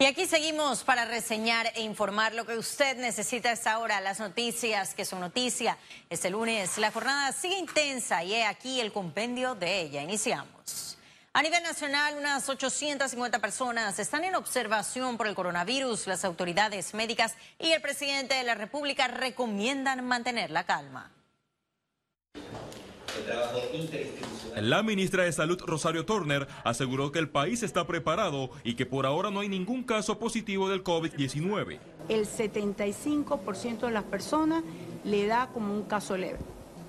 Y aquí seguimos para reseñar e informar lo que usted necesita esta hora, las noticias que son noticia. Este lunes la jornada sigue intensa y he aquí el compendio de ella. Iniciamos. A nivel nacional, unas 850 personas están en observación por el coronavirus. Las autoridades médicas y el presidente de la República recomiendan mantener la calma. La ministra de Salud, Rosario Turner, aseguró que el país está preparado y que por ahora no hay ningún caso positivo del COVID-19. El 75% de las personas le da como un caso leve.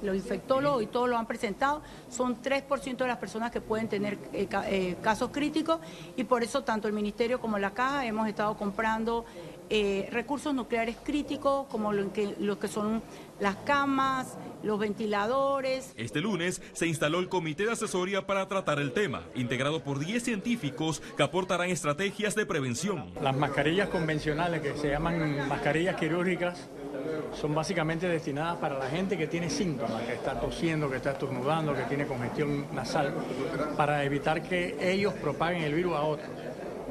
Los infectólogos y todos lo han presentado, son 3% de las personas que pueden tener eh, eh, casos críticos y por eso tanto el Ministerio como la Caja hemos estado comprando eh, recursos nucleares críticos como lo que, los que son las camas, los ventiladores. Este lunes se instaló el Comité de Asesoría para tratar el tema, integrado por 10 científicos que aportarán estrategias de prevención. Las mascarillas convencionales, que se llaman mascarillas quirúrgicas, son básicamente destinadas para la gente que tiene síntomas, que está tosiendo, que está estornudando, que tiene congestión nasal, para evitar que ellos propaguen el virus a otros.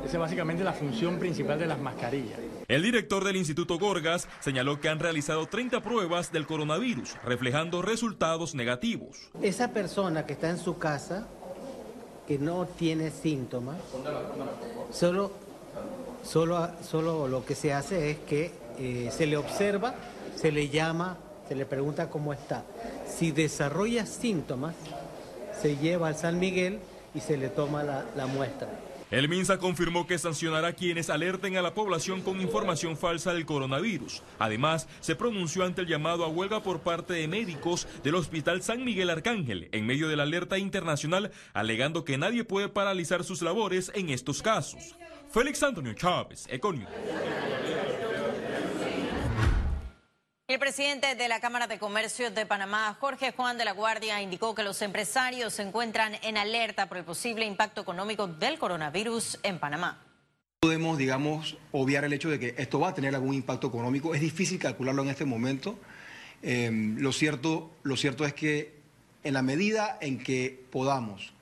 Esa es básicamente la función principal de las mascarillas. El director del Instituto Gorgas señaló que han realizado 30 pruebas del coronavirus, reflejando resultados negativos. Esa persona que está en su casa, que no tiene síntomas, solo, solo, solo lo que se hace es que eh, se le observa, se le llama, se le pregunta cómo está. Si desarrolla síntomas, se lleva al San Miguel y se le toma la muestra. El MINSA confirmó que sancionará a quienes alerten a la población con información falsa del coronavirus. Además, se pronunció ante el llamado a huelga por parte de médicos del Hospital San Miguel Arcángel en medio de la alerta internacional, alegando que nadie puede paralizar sus labores en estos casos. Félix Antonio Chávez, Econio. El presidente de la Cámara de Comercio de Panamá, Jorge Juan de la Guardia, indicó que los empresarios se encuentran en alerta por el posible impacto económico del coronavirus en Panamá. Podemos, digamos, obviar el hecho de que esto va a tener algún impacto económico. Es difícil calcularlo en este momento. Em, lo, cierto, lo cierto es que en la medida en que podamos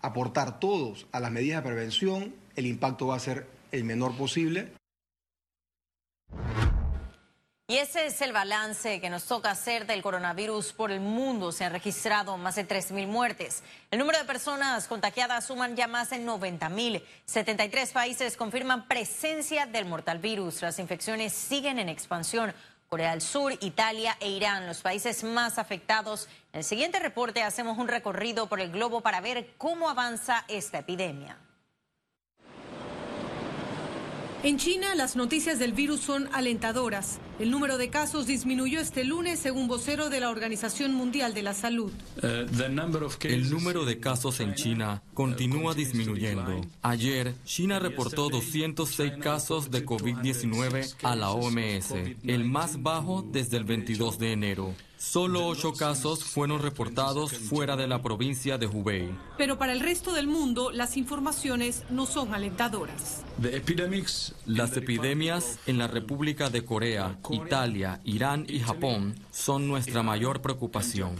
aportar todos a las medidas de prevención, el impacto va a ser el menor posible. Y ese es el balance que nos toca hacer del coronavirus por el mundo. Se han registrado más de 3.000 muertes. El número de personas contagiadas suman ya más de 90.000. 73 países confirman presencia del mortal virus. Las infecciones siguen en expansión. Corea del Sur, Italia e Irán, los países más afectados. En el siguiente reporte hacemos un recorrido por el globo para ver cómo avanza esta epidemia. En China, las noticias del virus son alentadoras. El número de casos disminuyó este lunes, según vocero de la Organización Mundial de la Salud. El número de casos en China continúa disminuyendo. Ayer, China reportó 206 casos de COVID-19 a la OMS, el más bajo desde el 22 de enero. Solo ocho casos fueron reportados fuera de la provincia de Hubei. Pero para el resto del mundo, las informaciones no son alentadoras. Las epidemias en la República de Corea, Italia, Irán y Japón son nuestra mayor preocupación.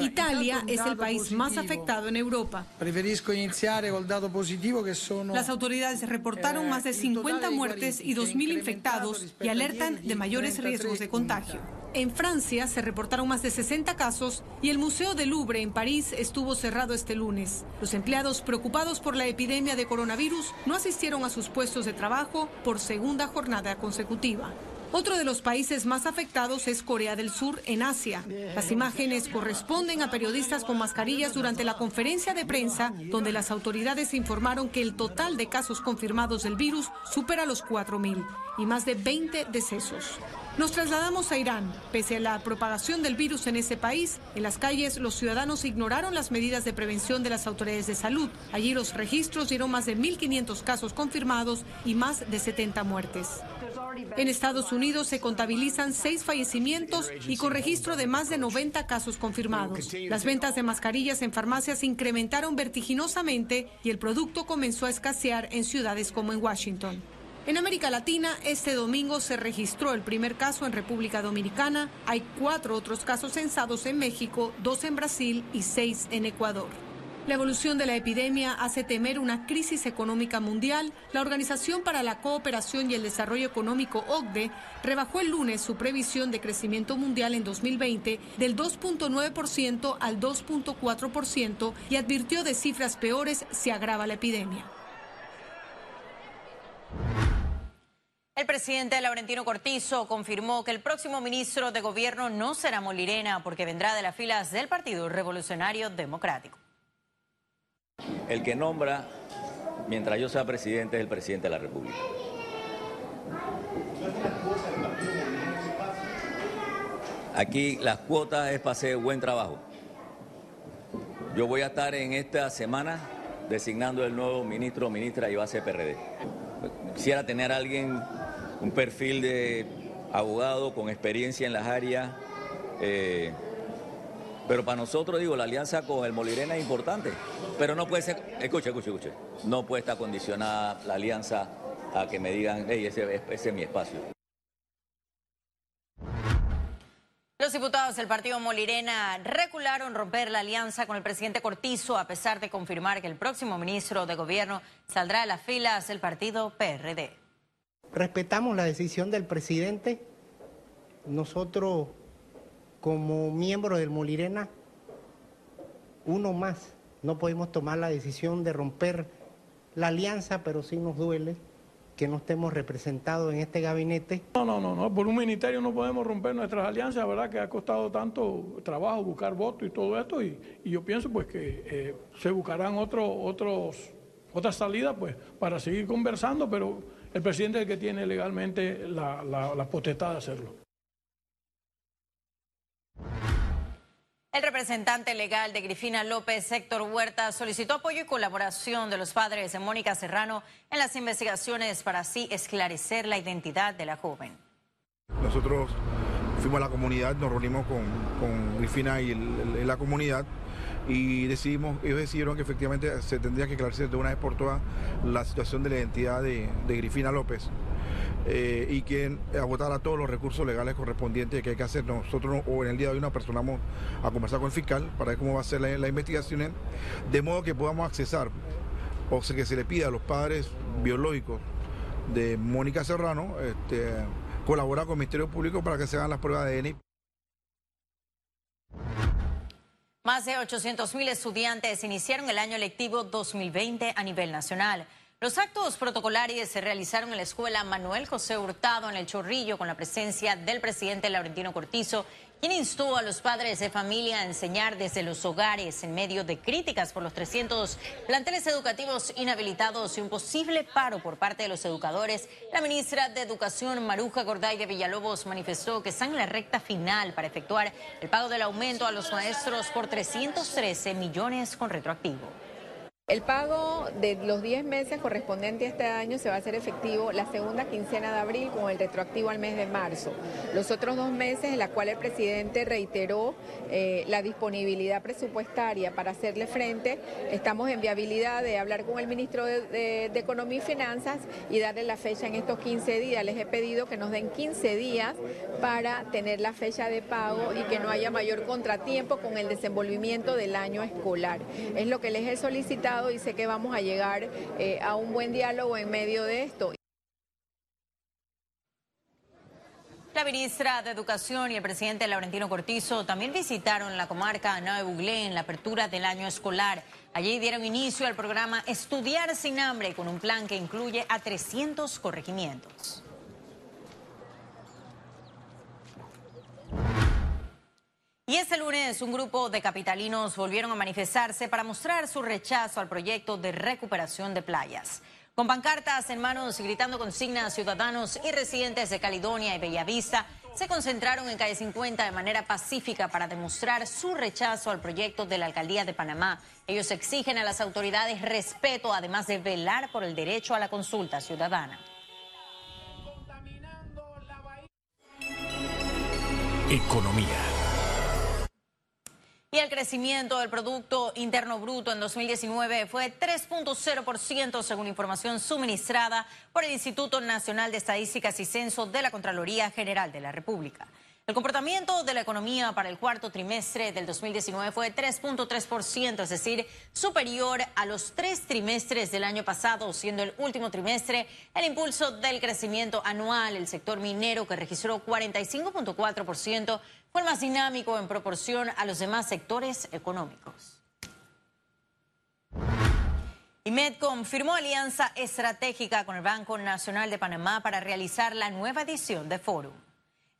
Italia es el país más afectado en Europa. Las autoridades reportaron más de 50 muertes y 2.000 infectados y alertan de mayores riesgos de contagio. En Francia se reportaron más de 60 casos y el Museo del Louvre en París estuvo cerrado este lunes. Los empleados preocupados por la epidemia de coronavirus no asistieron a sus puestos de trabajo por segunda jornada consecutiva. Otro de los países más afectados es Corea del Sur, en Asia. Las imágenes corresponden a periodistas con mascarillas durante la conferencia de prensa, donde las autoridades informaron que el total de casos confirmados del virus supera los 4.000 y más de 20 decesos. Nos trasladamos a Irán. Pese a la propagación del virus en ese país, en las calles los ciudadanos ignoraron las medidas de prevención de las autoridades de salud. Allí los registros dieron más de 1.500 casos confirmados y más de 70 muertes. En Estados Unidos se contabilizan seis fallecimientos y con registro de más de 90 casos confirmados. Las ventas de mascarillas en farmacias incrementaron vertiginosamente y el producto comenzó a escasear en ciudades como en Washington. En América Latina, este domingo se registró el primer caso en República Dominicana. Hay cuatro otros casos censados en México, dos en Brasil y seis en Ecuador. La evolución de la epidemia hace temer una crisis económica mundial. La Organización para la Cooperación y el Desarrollo Económico, OCDE, rebajó el lunes su previsión de crecimiento mundial en 2020 del 2.9% al 2.4% y advirtió de cifras peores si agrava la epidemia. El presidente Laurentino Cortizo confirmó que el próximo ministro de Gobierno no será Molirena porque vendrá de las filas del Partido Revolucionario Democrático. El que nombra, mientras yo sea presidente, es el presidente de la República. Aquí las cuotas es para hacer buen trabajo. Yo voy a estar en esta semana designando el nuevo ministro o ministra y va a ser PRD. Quisiera tener a alguien un perfil de abogado con experiencia en las áreas. Eh, pero para nosotros, digo, la alianza con el Molirena es importante. Pero no puede ser, escuche, escuche, escuche, no puede estar condicionada la alianza a que me digan, hey, ese, ese es mi espacio. Los diputados del partido Molirena recularon romper la alianza con el presidente Cortizo a pesar de confirmar que el próximo ministro de gobierno saldrá de las filas del partido PRD respetamos la decisión del presidente. Nosotros, como miembros del Molirena, uno más, no podemos tomar la decisión de romper la alianza, pero sí nos duele que no estemos representados en este gabinete. No, no, no, no, por un ministerio no podemos romper nuestras alianzas, ¿verdad? Que ha costado tanto trabajo buscar votos y todo esto, y, yo pienso pues que eh, se buscarán otros, otros, otras salidas pues para seguir conversando, pero el presidente es el que tiene legalmente la, potestad de hacerlo. El representante legal de Grifina López, Héctor Huerta, solicitó apoyo y colaboración de los padres de Mónica Serrano en las investigaciones para así esclarecer la identidad de la joven. Nosotros fuimos a la comunidad, nos reunimos con, Grifina y la comunidad y decidimos, ellos decidieron que efectivamente se tendría que aclararse de una vez por todas la situación de la identidad de, Grifina López. Eh, y que agotara todos los recursos legales correspondientes que hay que hacer. Nosotros o en el día de hoy nos personamos a conversar con el fiscal para ver cómo va a ser la, investigación, de modo que podamos accesar o sea, que se le pida a los padres biológicos de Mónica Serrano este, colaborar con el Ministerio Público para que se hagan las pruebas de ADN. Más de 800 mil estudiantes iniciaron el año lectivo 2020 a nivel nacional. Los actos protocolares se realizaron en la escuela Manuel José Hurtado en el Chorrillo con la presencia del presidente Laurentino Cortizo quien instó a los padres de familia a enseñar desde los hogares en medio de críticas por los 300 planteles educativos inhabilitados y un posible paro por parte de los educadores. La ministra de Educación, Maruja Gorday de Villalobos, manifestó que están en la recta final para efectuar el pago del aumento a los maestros por 313 millones con retroactivo. El pago de los 10 meses correspondientes a este año se va a hacer efectivo la segunda quincena de abril con el retroactivo al mes de marzo. Los otros dos meses en los cuales el presidente reiteró eh, la disponibilidad presupuestaria para hacerle frente, estamos en viabilidad de hablar con el ministro de, Economía y Finanzas y darle la fecha en estos 15 días. Les he pedido que nos den 15 días para tener la fecha de pago y que no haya mayor contratiempo con el desenvolvimiento del año escolar. Es lo que les he solicitado y sé que vamos a llegar eh, a un buen diálogo en medio de esto. La ministra de Educación y el presidente Laurentino Cortizo también visitaron la comarca Nave Buglé en la apertura del año escolar. Allí dieron inicio al programa Estudiar sin hambre con un plan que incluye a 300 corregimientos. Y este lunes un grupo de capitalinos volvieron a manifestarse para mostrar su rechazo al proyecto de recuperación de playas. Con pancartas en manos y gritando consignas, ciudadanos y residentes de Caledonia y Bellavista se concentraron en calle 50 de manera pacífica para demostrar su rechazo al proyecto de la alcaldía de Panamá. Ellos exigen a las autoridades respeto, además de velar por el derecho a la consulta ciudadana. Economía. Y el crecimiento del Producto Interno Bruto en 2019 fue 3.0% según información suministrada por el Instituto Nacional de Estadísticas y Censo de la Contraloría General de la República. El comportamiento de la economía para el cuarto trimestre del 2019 fue de 3.3%, es decir, superior a los tres trimestres del año pasado, siendo el último trimestre el impulso del crecimiento anual. El sector minero, que registró 45.4%, fue el más dinámico en proporción a los demás sectores económicos. Y Medcom firmó alianza estratégica con el Banco Nacional de Panamá para realizar la nueva edición de Forum.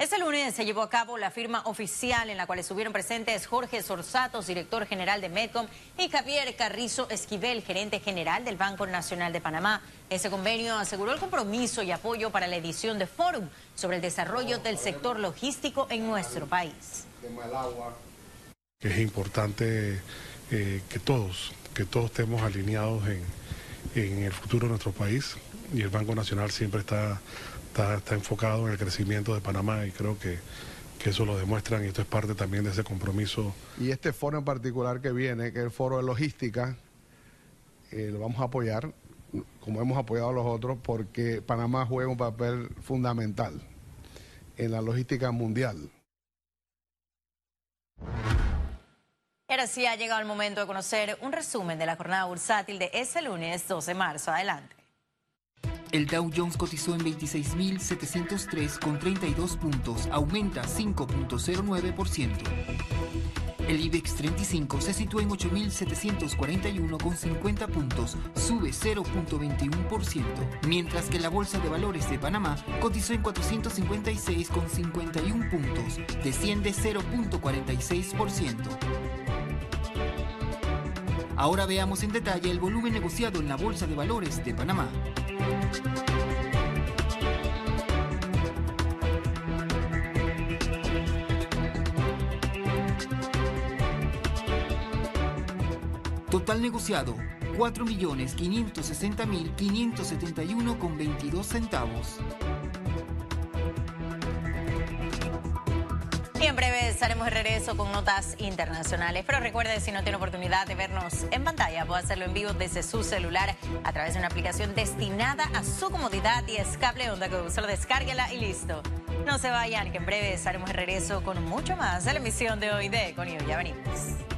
Este lunes se llevó a cabo la firma oficial en la cual estuvieron presentes Jorge Sorsatos, director general de Medcom, y Javier Carrizo Esquivel, gerente general del Banco Nacional de Panamá. Ese convenio aseguró el compromiso y apoyo para la edición de Forum sobre el desarrollo del sector logístico en nuestro país. Es importante eh, que todos, que todos estemos alineados en, en el futuro de nuestro país y el Banco Nacional siempre está está, enfocado en el crecimiento de Panamá y creo que, eso lo demuestran y esto es parte también de ese compromiso. Y este foro en particular que viene, que es el foro de logística, eh, lo vamos a apoyar, como hemos apoyado a los otros, porque Panamá juega un papel fundamental en la logística mundial. Ahora sí ha llegado el momento de conocer un resumen de la jornada bursátil de ese lunes 12 de marzo. Adelante. El Dow Jones cotizó en 26.703 con 32 puntos, aumenta 5.09%. El IBEX 35 se sitúa en 8.741 con 50 puntos, sube 0.21%, mientras que la Bolsa de Valores de Panamá cotizó en 456 con 51 puntos, desciende 0.46%. Ahora veamos en detalle el volumen negociado en la Bolsa de Valores de Panamá. Total negociado, 4.560.571 con 22 centavos. Y en breve estaremos de regreso con notas internacionales. Pero recuerde, si no tiene oportunidad de vernos en pantalla, puede hacerlo en vivo desde su celular a través de una aplicación destinada a su comodidad y es cable onda que solo descárguela y listo. No se vayan, que en breve estaremos de regreso con mucho más de la emisión de hoy de Conio. Ya venimos.